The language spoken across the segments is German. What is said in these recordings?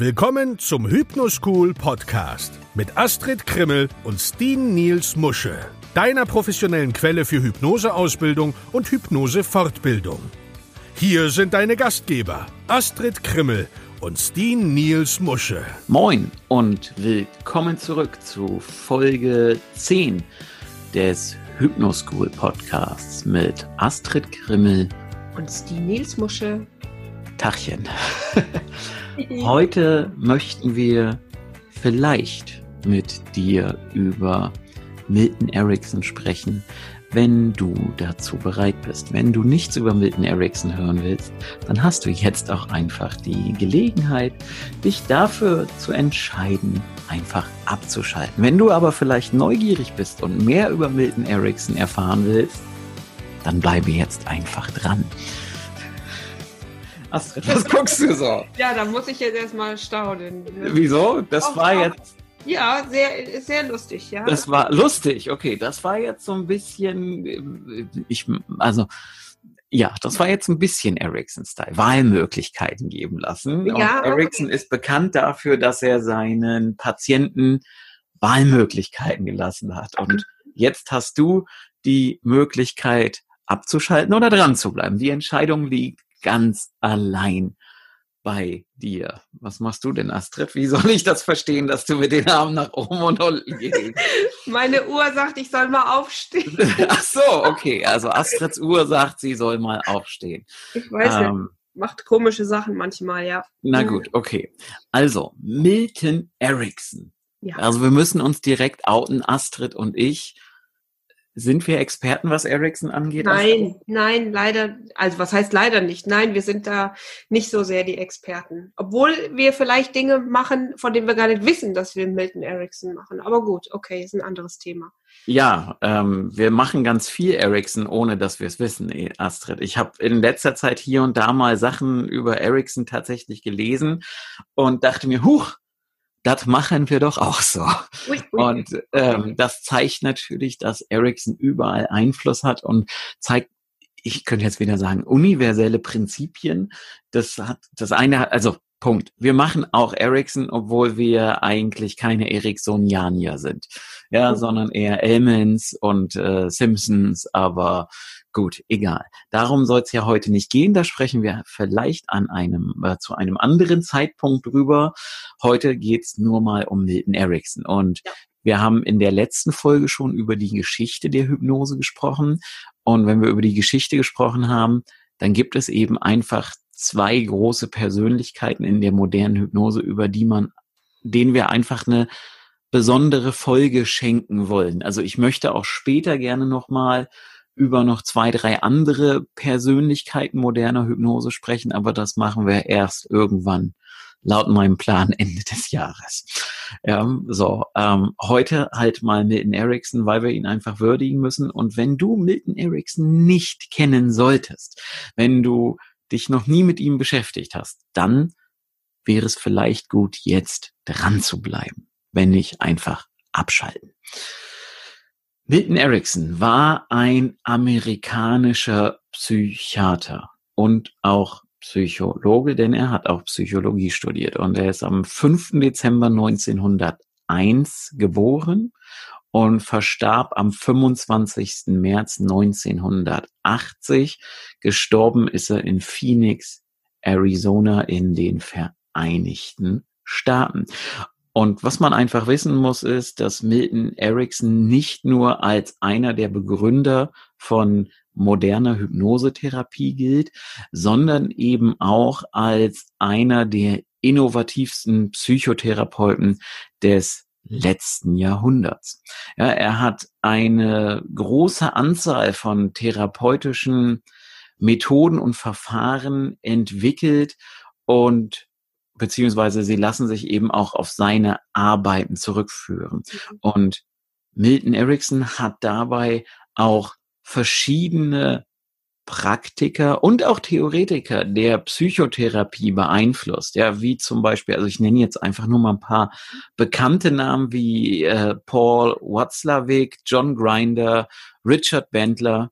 Willkommen zum Hypnoschool Podcast mit Astrid Krimmel und Steen Niels Musche, deiner professionellen Quelle für Hypnoseausbildung und Hypnosefortbildung. Hier sind deine Gastgeber Astrid Krimmel und Steen Niels Musche. Moin und willkommen zurück zu Folge 10 des Hypnoschool Podcasts mit Astrid Krimmel und Steen Niels Musche. Tachchen. Heute möchten wir vielleicht mit dir über Milton Erickson sprechen, wenn du dazu bereit bist. Wenn du nichts über Milton Erickson hören willst, dann hast du jetzt auch einfach die Gelegenheit, dich dafür zu entscheiden, einfach abzuschalten. Wenn du aber vielleicht neugierig bist und mehr über Milton Erickson erfahren willst, dann bleibe jetzt einfach dran. Astrid, was guckst du so? Ja, da muss ich jetzt erstmal staunen. Wieso? Das auch, war jetzt. Ja, sehr, sehr lustig, ja. Das war lustig, okay. Das war jetzt so ein bisschen, ich, also, ja, das war jetzt ein bisschen Ericsson-Style. Wahlmöglichkeiten geben lassen. Ja, Und Ericsson okay. ist bekannt dafür, dass er seinen Patienten Wahlmöglichkeiten gelassen hat. Und jetzt hast du die Möglichkeit abzuschalten oder dran zu bleiben. Die Entscheidung liegt ganz allein bei dir. Was machst du denn, Astrid? Wie soll ich das verstehen, dass du mit den Armen nach oben und unten gehst? Meine Uhr sagt, ich soll mal aufstehen. Ach so, okay. Also Astrids Uhr sagt, sie soll mal aufstehen. Ich weiß ähm, nicht. Macht komische Sachen manchmal, ja. Na mhm. gut, okay. Also, Milton Erickson. Ja. Also wir müssen uns direkt outen, Astrid und ich sind wir Experten, was Ericsson angeht? Nein, nein, leider, also was heißt leider nicht? Nein, wir sind da nicht so sehr die Experten. Obwohl wir vielleicht Dinge machen, von denen wir gar nicht wissen, dass wir Milton Ericsson machen. Aber gut, okay, ist ein anderes Thema. Ja, ähm, wir machen ganz viel Ericsson, ohne dass wir es wissen, eh, Astrid. Ich habe in letzter Zeit hier und da mal Sachen über Ericsson tatsächlich gelesen und dachte mir, huch, das machen wir doch auch so. Ui, ui. Und ähm, das zeigt natürlich, dass Ericsson überall Einfluss hat und zeigt, ich könnte jetzt wieder sagen, universelle Prinzipien. Das hat, das eine hat, also Punkt. Wir machen auch Ericsson, obwohl wir eigentlich keine Ericssonianier sind. Ja, mhm. sondern eher Elmans und äh, Simpsons, aber Gut, egal. Darum soll es ja heute nicht gehen. Da sprechen wir vielleicht an einem äh, zu einem anderen Zeitpunkt drüber. Heute geht's nur mal um Milton Erickson. Und ja. wir haben in der letzten Folge schon über die Geschichte der Hypnose gesprochen. Und wenn wir über die Geschichte gesprochen haben, dann gibt es eben einfach zwei große Persönlichkeiten in der modernen Hypnose, über die man, denen wir einfach eine besondere Folge schenken wollen. Also ich möchte auch später gerne nochmal über noch zwei, drei andere Persönlichkeiten moderner Hypnose sprechen, aber das machen wir erst irgendwann laut meinem Plan Ende des Jahres. Ja, so, ähm, heute halt mal Milton Erickson, weil wir ihn einfach würdigen müssen. Und wenn du Milton Erickson nicht kennen solltest, wenn du dich noch nie mit ihm beschäftigt hast, dann wäre es vielleicht gut, jetzt dran zu bleiben, wenn nicht einfach abschalten. Milton Erickson war ein amerikanischer Psychiater und auch Psychologe, denn er hat auch Psychologie studiert und er ist am 5. Dezember 1901 geboren und verstarb am 25. März 1980. Gestorben ist er in Phoenix, Arizona in den Vereinigten Staaten. Und was man einfach wissen muss, ist, dass Milton Erickson nicht nur als einer der Begründer von moderner Hypnosetherapie gilt, sondern eben auch als einer der innovativsten Psychotherapeuten des letzten Jahrhunderts. Ja, er hat eine große Anzahl von therapeutischen Methoden und Verfahren entwickelt und beziehungsweise sie lassen sich eben auch auf seine Arbeiten zurückführen. Und Milton Erickson hat dabei auch verschiedene Praktiker und auch Theoretiker der Psychotherapie beeinflusst. Ja, wie zum Beispiel, also ich nenne jetzt einfach nur mal ein paar bekannte Namen wie äh, Paul Watzlawick, John Grinder, Richard Bentler.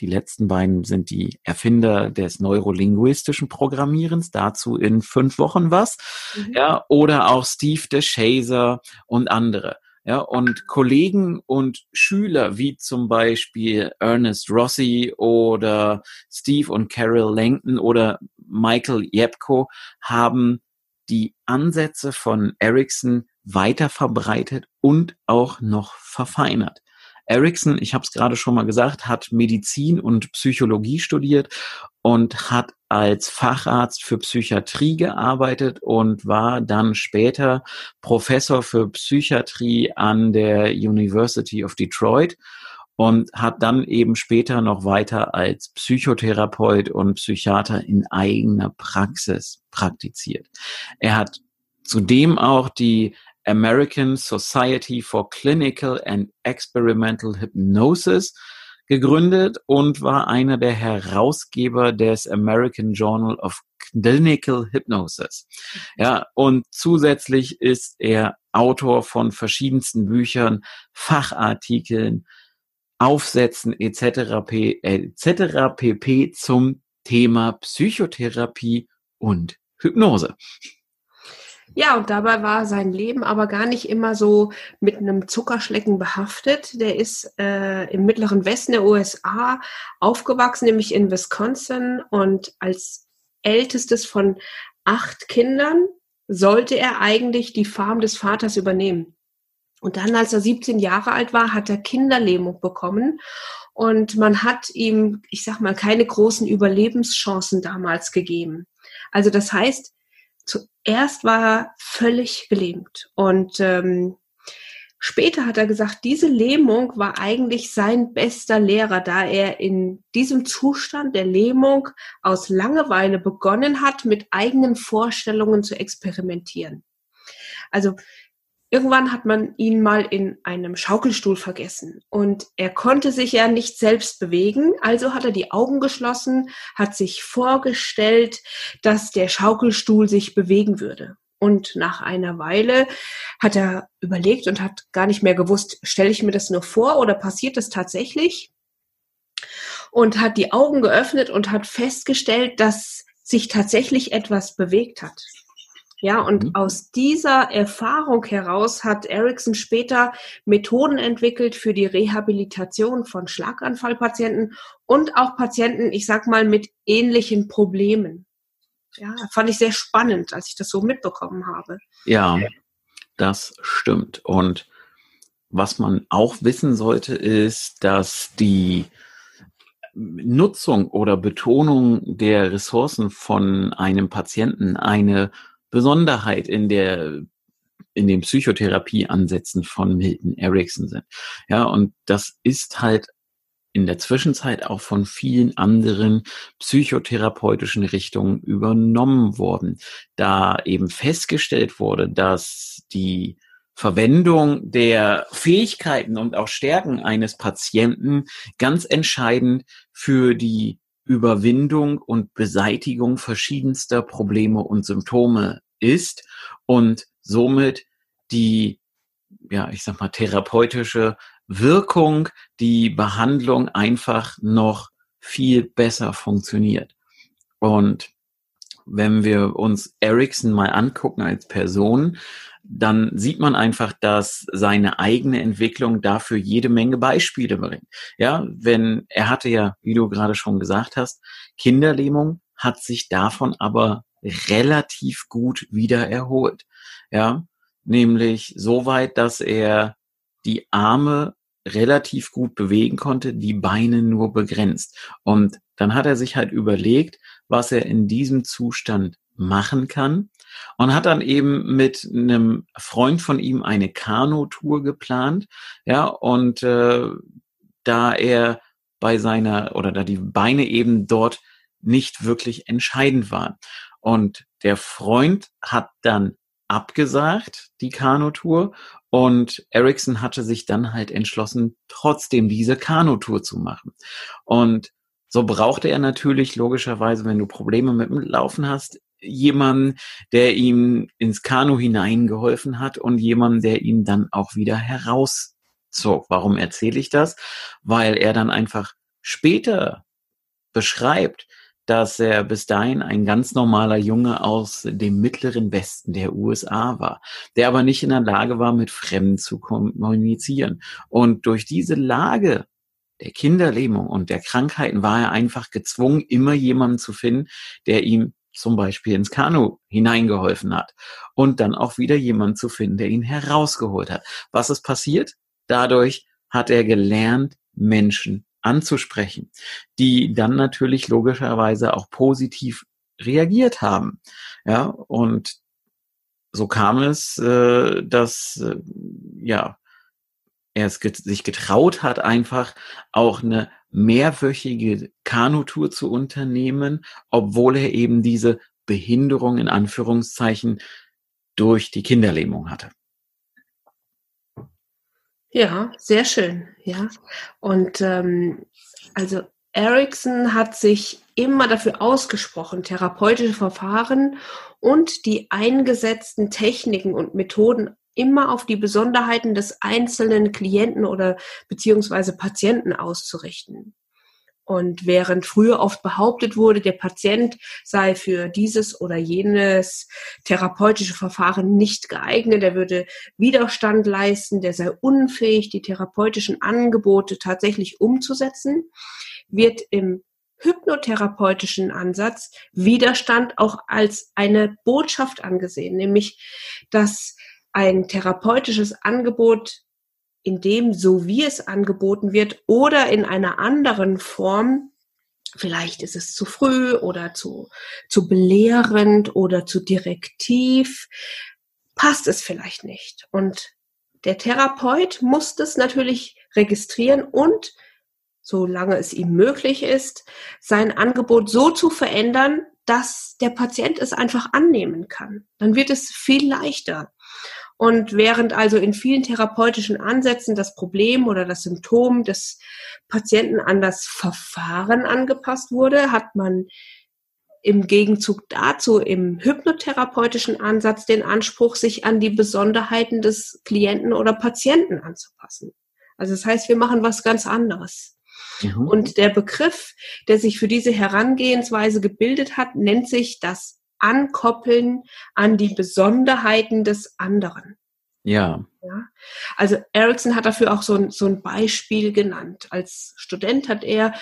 Die letzten beiden sind die Erfinder des neurolinguistischen Programmierens, dazu in fünf Wochen was. Mhm. Ja, oder auch Steve DeShazer und andere. Ja, und Kollegen und Schüler wie zum Beispiel Ernest Rossi oder Steve und Carol Langton oder Michael Yepko haben die Ansätze von Ericsson weiter verbreitet und auch noch verfeinert. Erickson, ich habe es gerade schon mal gesagt, hat Medizin und Psychologie studiert und hat als Facharzt für Psychiatrie gearbeitet und war dann später Professor für Psychiatrie an der University of Detroit und hat dann eben später noch weiter als Psychotherapeut und Psychiater in eigener Praxis praktiziert. Er hat zudem auch die American Society for Clinical and Experimental Hypnosis gegründet und war einer der Herausgeber des American Journal of Clinical Hypnosis. Ja, und zusätzlich ist er Autor von verschiedensten Büchern, Fachartikeln, Aufsätzen etc. etc. pp zum Thema Psychotherapie und Hypnose. Ja, und dabei war sein Leben aber gar nicht immer so mit einem Zuckerschlecken behaftet. Der ist äh, im mittleren Westen der USA aufgewachsen, nämlich in Wisconsin. Und als ältestes von acht Kindern sollte er eigentlich die Farm des Vaters übernehmen. Und dann, als er 17 Jahre alt war, hat er Kinderlähmung bekommen. Und man hat ihm, ich sag mal, keine großen Überlebenschancen damals gegeben. Also das heißt, zuerst war er völlig gelähmt und ähm, später hat er gesagt, diese Lähmung war eigentlich sein bester Lehrer, da er in diesem Zustand der Lähmung aus Langeweile begonnen hat, mit eigenen Vorstellungen zu experimentieren. Also Irgendwann hat man ihn mal in einem Schaukelstuhl vergessen und er konnte sich ja nicht selbst bewegen, also hat er die Augen geschlossen, hat sich vorgestellt, dass der Schaukelstuhl sich bewegen würde. Und nach einer Weile hat er überlegt und hat gar nicht mehr gewusst, stelle ich mir das nur vor oder passiert das tatsächlich? Und hat die Augen geöffnet und hat festgestellt, dass sich tatsächlich etwas bewegt hat. Ja, und mhm. aus dieser Erfahrung heraus hat Erickson später Methoden entwickelt für die Rehabilitation von Schlaganfallpatienten und auch Patienten, ich sag mal, mit ähnlichen Problemen. Ja, fand ich sehr spannend, als ich das so mitbekommen habe. Ja, das stimmt. Und was man auch wissen sollte, ist, dass die Nutzung oder Betonung der Ressourcen von einem Patienten eine Besonderheit in der in den Psychotherapieansätzen von Milton Erickson sind. Ja, und das ist halt in der Zwischenzeit auch von vielen anderen psychotherapeutischen Richtungen übernommen worden, da eben festgestellt wurde, dass die Verwendung der Fähigkeiten und auch Stärken eines Patienten ganz entscheidend für die Überwindung und Beseitigung verschiedenster Probleme und Symptome ist und somit die, ja, ich sag mal, therapeutische Wirkung, die Behandlung einfach noch viel besser funktioniert. Und wenn wir uns Ericsson mal angucken als Person, dann sieht man einfach, dass seine eigene Entwicklung dafür jede Menge Beispiele bringt. Ja, wenn er hatte ja, wie du gerade schon gesagt hast, Kinderlähmung, hat sich davon aber relativ gut wieder erholt. Ja, nämlich so weit, dass er die Arme relativ gut bewegen konnte, die Beine nur begrenzt. Und dann hat er sich halt überlegt, was er in diesem Zustand machen kann und hat dann eben mit einem Freund von ihm eine Kanutour geplant. Ja, und äh, da er bei seiner oder da die Beine eben dort nicht wirklich entscheidend waren. Und der Freund hat dann abgesagt, die Kanutour. Und Ericsson hatte sich dann halt entschlossen, trotzdem diese Kanutour zu machen. Und so brauchte er natürlich logischerweise, wenn du Probleme mit dem Laufen hast, jemanden, der ihm ins Kanu hineingeholfen hat und jemanden, der ihn dann auch wieder herauszog. Warum erzähle ich das? Weil er dann einfach später beschreibt, dass er bis dahin ein ganz normaler Junge aus dem mittleren Westen der USA war, der aber nicht in der Lage war, mit Fremden zu kommunizieren. Und durch diese Lage der Kinderlähmung und der Krankheiten war er einfach gezwungen, immer jemanden zu finden, der ihm zum Beispiel ins Kanu hineingeholfen hat und dann auch wieder jemanden zu finden, der ihn herausgeholt hat. Was ist passiert? Dadurch hat er gelernt, Menschen anzusprechen, die dann natürlich logischerweise auch positiv reagiert haben. Ja, und so kam es, äh, dass äh, ja er es sich getraut hat, einfach auch eine mehrwöchige Kanutour zu unternehmen, obwohl er eben diese Behinderung in Anführungszeichen durch die Kinderlähmung hatte. Ja, sehr schön. Ja, und ähm, also Erickson hat sich immer dafür ausgesprochen, therapeutische Verfahren und die eingesetzten Techniken und Methoden immer auf die Besonderheiten des einzelnen Klienten oder beziehungsweise Patienten auszurichten. Und während früher oft behauptet wurde, der Patient sei für dieses oder jenes therapeutische Verfahren nicht geeignet, er würde Widerstand leisten, der sei unfähig, die therapeutischen Angebote tatsächlich umzusetzen, wird im hypnotherapeutischen Ansatz Widerstand auch als eine Botschaft angesehen, nämlich dass ein therapeutisches Angebot in dem, so wie es angeboten wird, oder in einer anderen Form, vielleicht ist es zu früh oder zu, zu belehrend oder zu direktiv, passt es vielleicht nicht. Und der Therapeut muss das natürlich registrieren und, solange es ihm möglich ist, sein Angebot so zu verändern, dass der Patient es einfach annehmen kann. Dann wird es viel leichter. Und während also in vielen therapeutischen Ansätzen das Problem oder das Symptom des Patienten an das Verfahren angepasst wurde, hat man im Gegenzug dazu im hypnotherapeutischen Ansatz den Anspruch, sich an die Besonderheiten des Klienten oder Patienten anzupassen. Also das heißt, wir machen was ganz anderes. Mhm. Und der Begriff, der sich für diese Herangehensweise gebildet hat, nennt sich das ankoppeln an die Besonderheiten des anderen. Ja. ja. Also Ericsson hat dafür auch so ein, so ein Beispiel genannt. Als Student hat er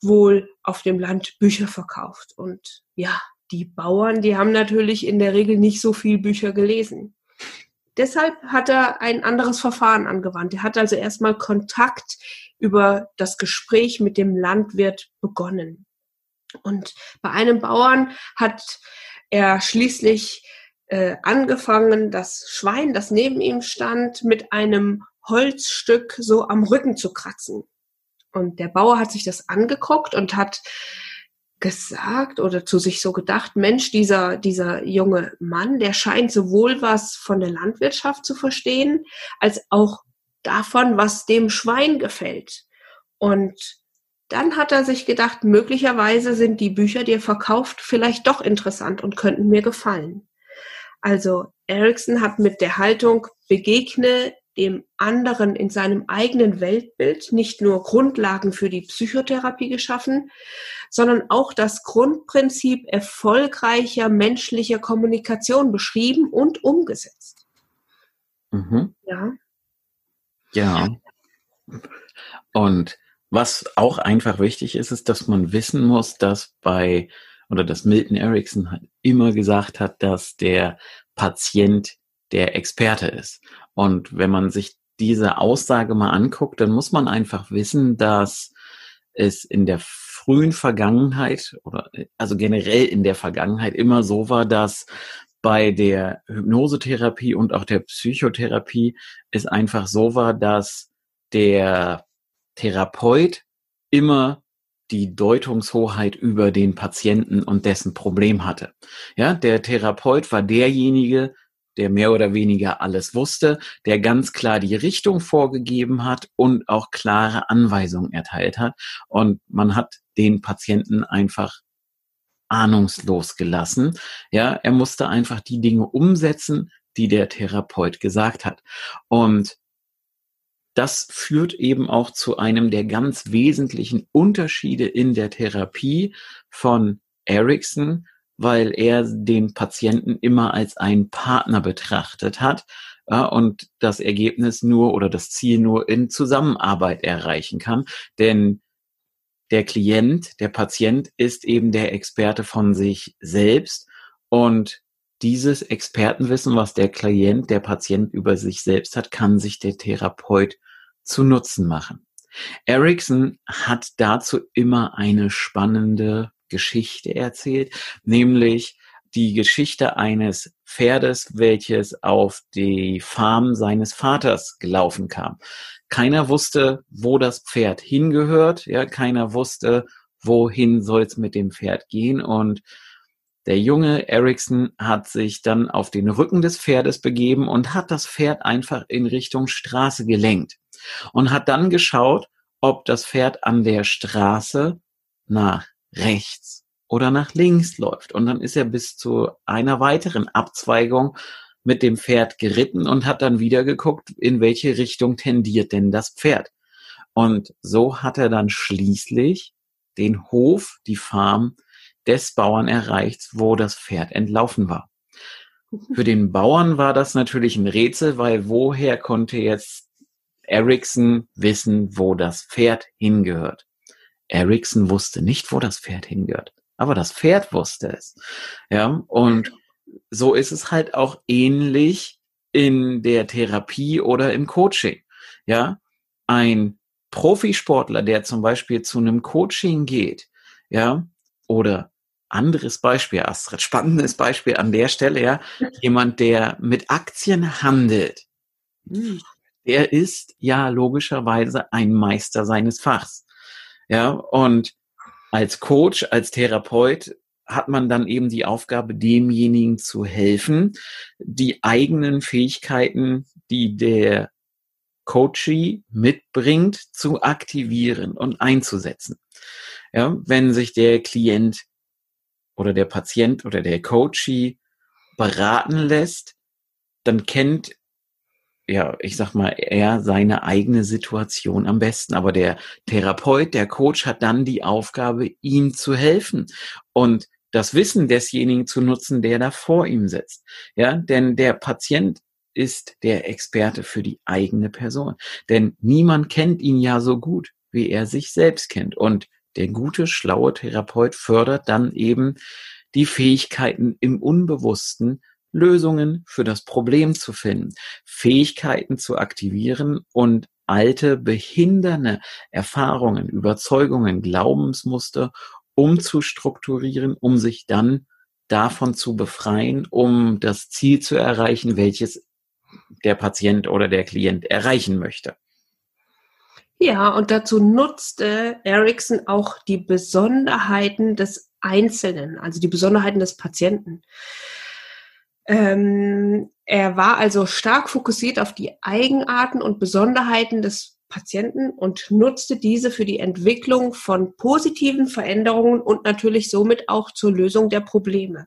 wohl auf dem Land Bücher verkauft. Und ja, die Bauern, die haben natürlich in der Regel nicht so viel Bücher gelesen. Deshalb hat er ein anderes Verfahren angewandt. Er hat also erstmal Kontakt über das Gespräch mit dem Landwirt begonnen. Und bei einem Bauern hat er schließlich äh, angefangen, das Schwein, das neben ihm stand, mit einem Holzstück so am Rücken zu kratzen. Und der Bauer hat sich das angeguckt und hat gesagt oder zu sich so gedacht, Mensch, dieser, dieser junge Mann, der scheint sowohl was von der Landwirtschaft zu verstehen, als auch davon, was dem Schwein gefällt. Und dann hat er sich gedacht, möglicherweise sind die Bücher, die er verkauft, vielleicht doch interessant und könnten mir gefallen. Also Erickson hat mit der Haltung begegne dem anderen in seinem eigenen Weltbild nicht nur Grundlagen für die Psychotherapie geschaffen, sondern auch das Grundprinzip erfolgreicher menschlicher Kommunikation beschrieben und umgesetzt. Mhm. Ja. Ja. Und was auch einfach wichtig ist, ist, dass man wissen muss, dass bei, oder dass Milton Erickson halt immer gesagt hat, dass der Patient der Experte ist. Und wenn man sich diese Aussage mal anguckt, dann muss man einfach wissen, dass es in der frühen Vergangenheit oder also generell in der Vergangenheit immer so war, dass bei der Hypnosetherapie und auch der Psychotherapie es einfach so war, dass der Therapeut immer die Deutungshoheit über den Patienten und dessen Problem hatte. Ja, der Therapeut war derjenige, der mehr oder weniger alles wusste, der ganz klar die Richtung vorgegeben hat und auch klare Anweisungen erteilt hat. Und man hat den Patienten einfach ahnungslos gelassen. Ja, er musste einfach die Dinge umsetzen, die der Therapeut gesagt hat. Und das führt eben auch zu einem der ganz wesentlichen Unterschiede in der Therapie von Erickson, weil er den Patienten immer als einen Partner betrachtet hat ja, und das Ergebnis nur oder das Ziel nur in Zusammenarbeit erreichen kann. Denn der Klient, der Patient ist eben der Experte von sich selbst und dieses Expertenwissen, was der Klient, der Patient über sich selbst hat, kann sich der Therapeut zu Nutzen machen. Erickson hat dazu immer eine spannende Geschichte erzählt, nämlich die Geschichte eines Pferdes, welches auf die Farm seines Vaters gelaufen kam. Keiner wusste, wo das Pferd hingehört, ja, keiner wusste, wohin soll's mit dem Pferd gehen und der junge Ericsson hat sich dann auf den Rücken des Pferdes begeben und hat das Pferd einfach in Richtung Straße gelenkt und hat dann geschaut, ob das Pferd an der Straße nach rechts oder nach links läuft. Und dann ist er bis zu einer weiteren Abzweigung mit dem Pferd geritten und hat dann wieder geguckt, in welche Richtung tendiert denn das Pferd. Und so hat er dann schließlich den Hof, die Farm des Bauern erreicht, wo das Pferd entlaufen war. Für den Bauern war das natürlich ein Rätsel, weil woher konnte jetzt Ericsson wissen, wo das Pferd hingehört? Ericsson wusste nicht, wo das Pferd hingehört, aber das Pferd wusste es. Ja, und so ist es halt auch ähnlich in der Therapie oder im Coaching. Ja, ein Profisportler, der zum Beispiel zu einem Coaching geht, ja, oder anderes Beispiel, Astrid, spannendes Beispiel an der Stelle, ja, jemand, der mit Aktien handelt, der ist ja logischerweise ein Meister seines Fachs. Ja, und als Coach, als Therapeut hat man dann eben die Aufgabe, demjenigen zu helfen, die eigenen Fähigkeiten, die der Coachee mitbringt, zu aktivieren und einzusetzen. Ja, wenn sich der Klient oder der Patient oder der Coachee beraten lässt, dann kennt ja, ich sag mal, er seine eigene Situation am besten. Aber der Therapeut, der Coach hat dann die Aufgabe, ihm zu helfen und das Wissen desjenigen zu nutzen, der da vor ihm sitzt. Ja, denn der Patient ist der Experte für die eigene Person. Denn niemand kennt ihn ja so gut, wie er sich selbst kennt. Und der gute, schlaue Therapeut fördert dann eben die Fähigkeiten im Unbewussten, Lösungen für das Problem zu finden, Fähigkeiten zu aktivieren und alte, behindernde Erfahrungen, Überzeugungen, Glaubensmuster umzustrukturieren, um sich dann davon zu befreien, um das Ziel zu erreichen, welches der Patient oder der Klient erreichen möchte. Ja, und dazu nutzte Ericsson auch die Besonderheiten des Einzelnen, also die Besonderheiten des Patienten. Ähm, er war also stark fokussiert auf die Eigenarten und Besonderheiten des Patienten und nutzte diese für die Entwicklung von positiven Veränderungen und natürlich somit auch zur Lösung der Probleme.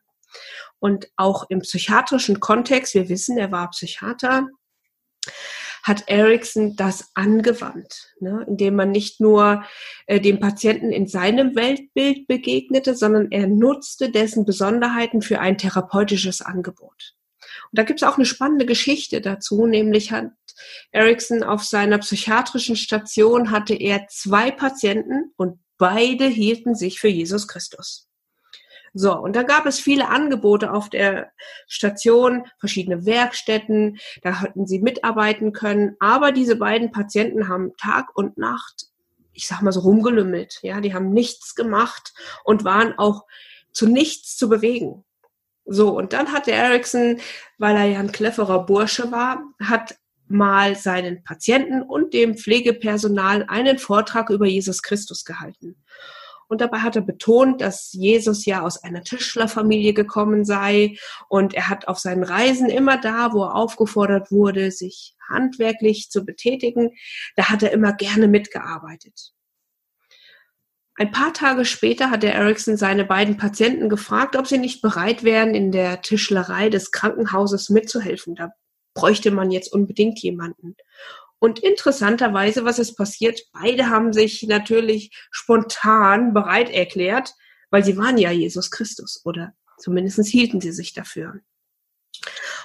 Und auch im psychiatrischen Kontext, wir wissen, er war Psychiater, hat Erickson das angewandt, ne? indem man nicht nur äh, dem Patienten in seinem Weltbild begegnete, sondern er nutzte dessen Besonderheiten für ein therapeutisches Angebot. Und da gibt es auch eine spannende Geschichte dazu, nämlich hat Erickson auf seiner psychiatrischen Station hatte er zwei Patienten und beide hielten sich für Jesus Christus. So, und da gab es viele Angebote auf der Station, verschiedene Werkstätten, da hätten sie mitarbeiten können, aber diese beiden Patienten haben Tag und Nacht, ich sag mal so rumgelümmelt, ja, die haben nichts gemacht und waren auch zu nichts zu bewegen. So, und dann hat der Ericsson, weil er ja ein cleverer Bursche war, hat mal seinen Patienten und dem Pflegepersonal einen Vortrag über Jesus Christus gehalten. Und dabei hat er betont, dass Jesus ja aus einer Tischlerfamilie gekommen sei. Und er hat auf seinen Reisen immer da, wo er aufgefordert wurde, sich handwerklich zu betätigen, da hat er immer gerne mitgearbeitet. Ein paar Tage später hat der Erickson seine beiden Patienten gefragt, ob sie nicht bereit wären, in der Tischlerei des Krankenhauses mitzuhelfen. Da bräuchte man jetzt unbedingt jemanden. Und interessanterweise, was ist passiert? Beide haben sich natürlich spontan bereit erklärt, weil sie waren ja Jesus Christus oder zumindest hielten sie sich dafür.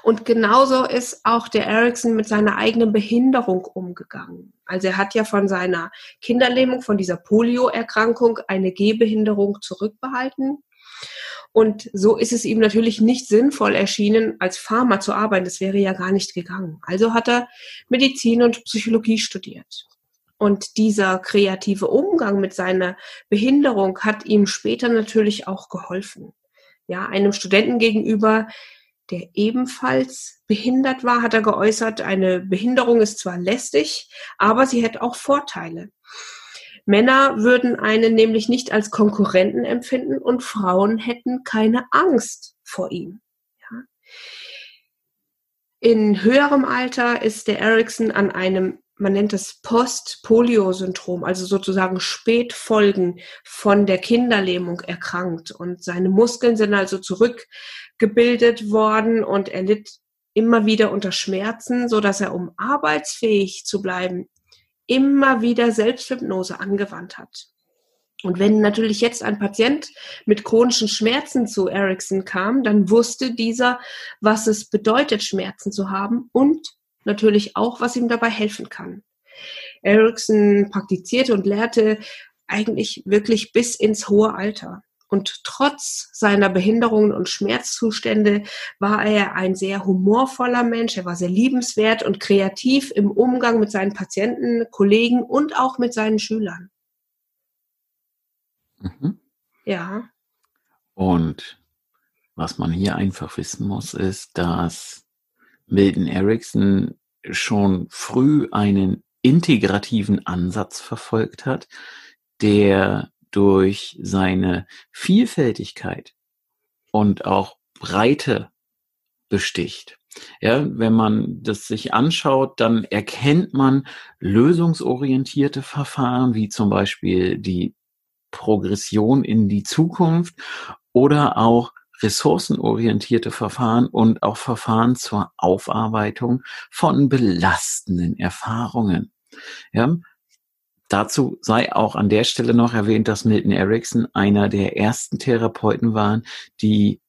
Und genauso ist auch der Ericsson mit seiner eigenen Behinderung umgegangen. Also er hat ja von seiner Kinderlähmung, von dieser Polioerkrankung eine Gehbehinderung zurückbehalten. Und so ist es ihm natürlich nicht sinnvoll erschienen, als Pharma zu arbeiten. Das wäre ja gar nicht gegangen. Also hat er Medizin und Psychologie studiert. Und dieser kreative Umgang mit seiner Behinderung hat ihm später natürlich auch geholfen. Ja, einem Studenten gegenüber, der ebenfalls behindert war, hat er geäußert, eine Behinderung ist zwar lästig, aber sie hätte auch Vorteile. Männer würden einen nämlich nicht als Konkurrenten empfinden und Frauen hätten keine Angst vor ihm. Ja. In höherem Alter ist der Ericsson an einem man nennt es Post-Polio-Syndrom, also sozusagen Spätfolgen von der Kinderlähmung erkrankt. Und seine Muskeln sind also zurückgebildet worden und er litt immer wieder unter Schmerzen, so dass er, um arbeitsfähig zu bleiben, immer wieder Selbsthypnose angewandt hat. Und wenn natürlich jetzt ein Patient mit chronischen Schmerzen zu Ericsson kam, dann wusste dieser, was es bedeutet, Schmerzen zu haben und natürlich auch, was ihm dabei helfen kann. Erickson praktizierte und lehrte eigentlich wirklich bis ins hohe Alter. Und trotz seiner Behinderungen und Schmerzzustände war er ein sehr humorvoller Mensch. Er war sehr liebenswert und kreativ im Umgang mit seinen Patienten, Kollegen und auch mit seinen Schülern. Mhm. Ja. Und was man hier einfach wissen muss, ist, dass Milton Erickson schon früh einen integrativen Ansatz verfolgt hat, der durch seine Vielfältigkeit und auch Breite besticht. Ja, wenn man das sich anschaut, dann erkennt man lösungsorientierte Verfahren, wie zum Beispiel die Progression in die Zukunft oder auch ressourcenorientierte Verfahren und auch Verfahren zur Aufarbeitung von belastenden Erfahrungen. Ja, Dazu sei auch an der Stelle noch erwähnt, dass Milton Erickson einer der ersten Therapeuten waren, die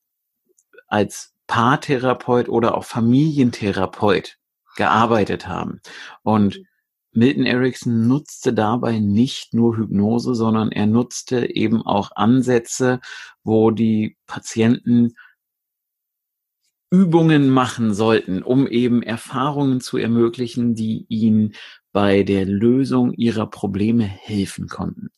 als Paartherapeut oder auch Familientherapeut gearbeitet haben. Und Milton Erickson nutzte dabei nicht nur Hypnose, sondern er nutzte eben auch Ansätze, wo die Patienten Übungen machen sollten, um eben Erfahrungen zu ermöglichen, die ihnen bei der Lösung ihrer Probleme helfen konnten.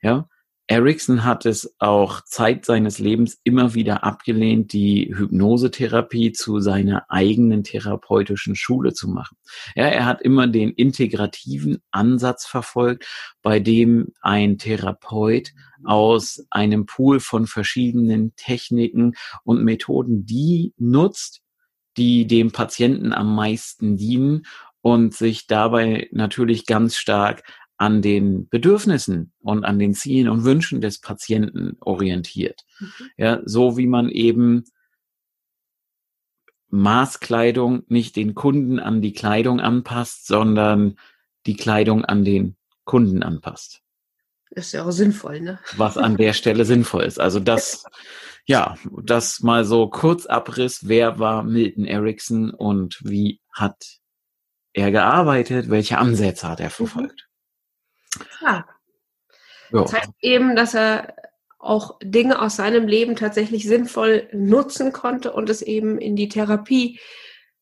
Ja, Erickson hat es auch Zeit seines Lebens immer wieder abgelehnt, die Hypnosetherapie zu seiner eigenen therapeutischen Schule zu machen. Ja, er hat immer den integrativen Ansatz verfolgt, bei dem ein Therapeut aus einem Pool von verschiedenen Techniken und Methoden die nutzt, die dem Patienten am meisten dienen und sich dabei natürlich ganz stark an den Bedürfnissen und an den Zielen und Wünschen des Patienten orientiert. Mhm. Ja, so wie man eben Maßkleidung nicht den Kunden an die Kleidung anpasst, sondern die Kleidung an den Kunden anpasst. Ist ja auch sinnvoll, ne? Was an der Stelle sinnvoll ist. Also das, ja, das mal so kurz Abriss. Wer war Milton Erickson und wie hat er gearbeitet? Welche Ansätze hat er mhm. verfolgt? Ja. Das heißt eben, dass er auch Dinge aus seinem Leben tatsächlich sinnvoll nutzen konnte und es eben in die Therapie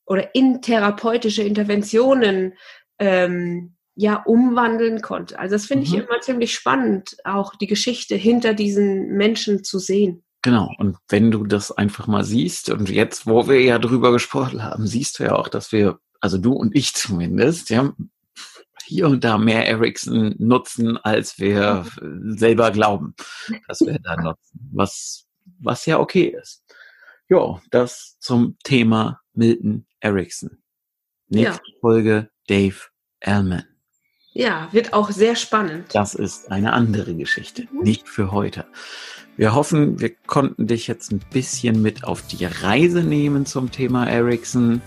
oder in therapeutische Interventionen ähm, ja umwandeln konnte. Also das finde mhm. ich immer ziemlich spannend, auch die Geschichte hinter diesen Menschen zu sehen. Genau, und wenn du das einfach mal siehst, und jetzt, wo wir ja drüber gesprochen haben, siehst du ja auch, dass wir, also du und ich zumindest, ja, hier und da mehr Ericsson nutzen, als wir selber glauben, dass wir da nutzen. Was, was ja okay ist. Ja, das zum Thema Milton Erickson. Nächste ja. Folge Dave Allman. Ja, wird auch sehr spannend. Das ist eine andere Geschichte, mhm. nicht für heute. Wir hoffen, wir konnten dich jetzt ein bisschen mit auf die Reise nehmen zum Thema Ericsson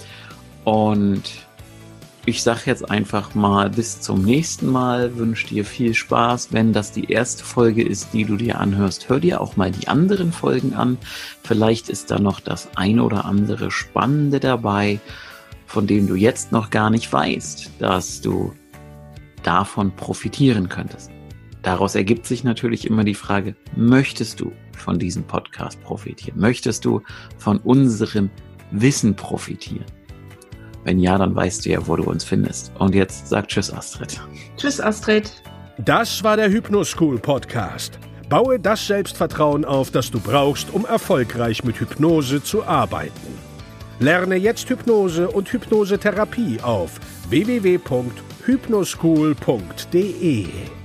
und ich sage jetzt einfach mal bis zum nächsten Mal, wünsche dir viel Spaß. Wenn das die erste Folge ist, die du dir anhörst, hör dir auch mal die anderen Folgen an. Vielleicht ist da noch das ein oder andere Spannende dabei, von dem du jetzt noch gar nicht weißt, dass du davon profitieren könntest. Daraus ergibt sich natürlich immer die Frage, möchtest du von diesem Podcast profitieren? Möchtest du von unserem Wissen profitieren? Wenn ja, dann weißt du ja, wo du uns findest. Und jetzt sag Tschüss, Astrid. Tschüss, Astrid. Das war der Hypnoschool Podcast. Baue das Selbstvertrauen auf, das du brauchst, um erfolgreich mit Hypnose zu arbeiten. Lerne jetzt Hypnose und Hypnosetherapie auf www.hypnoschool.de.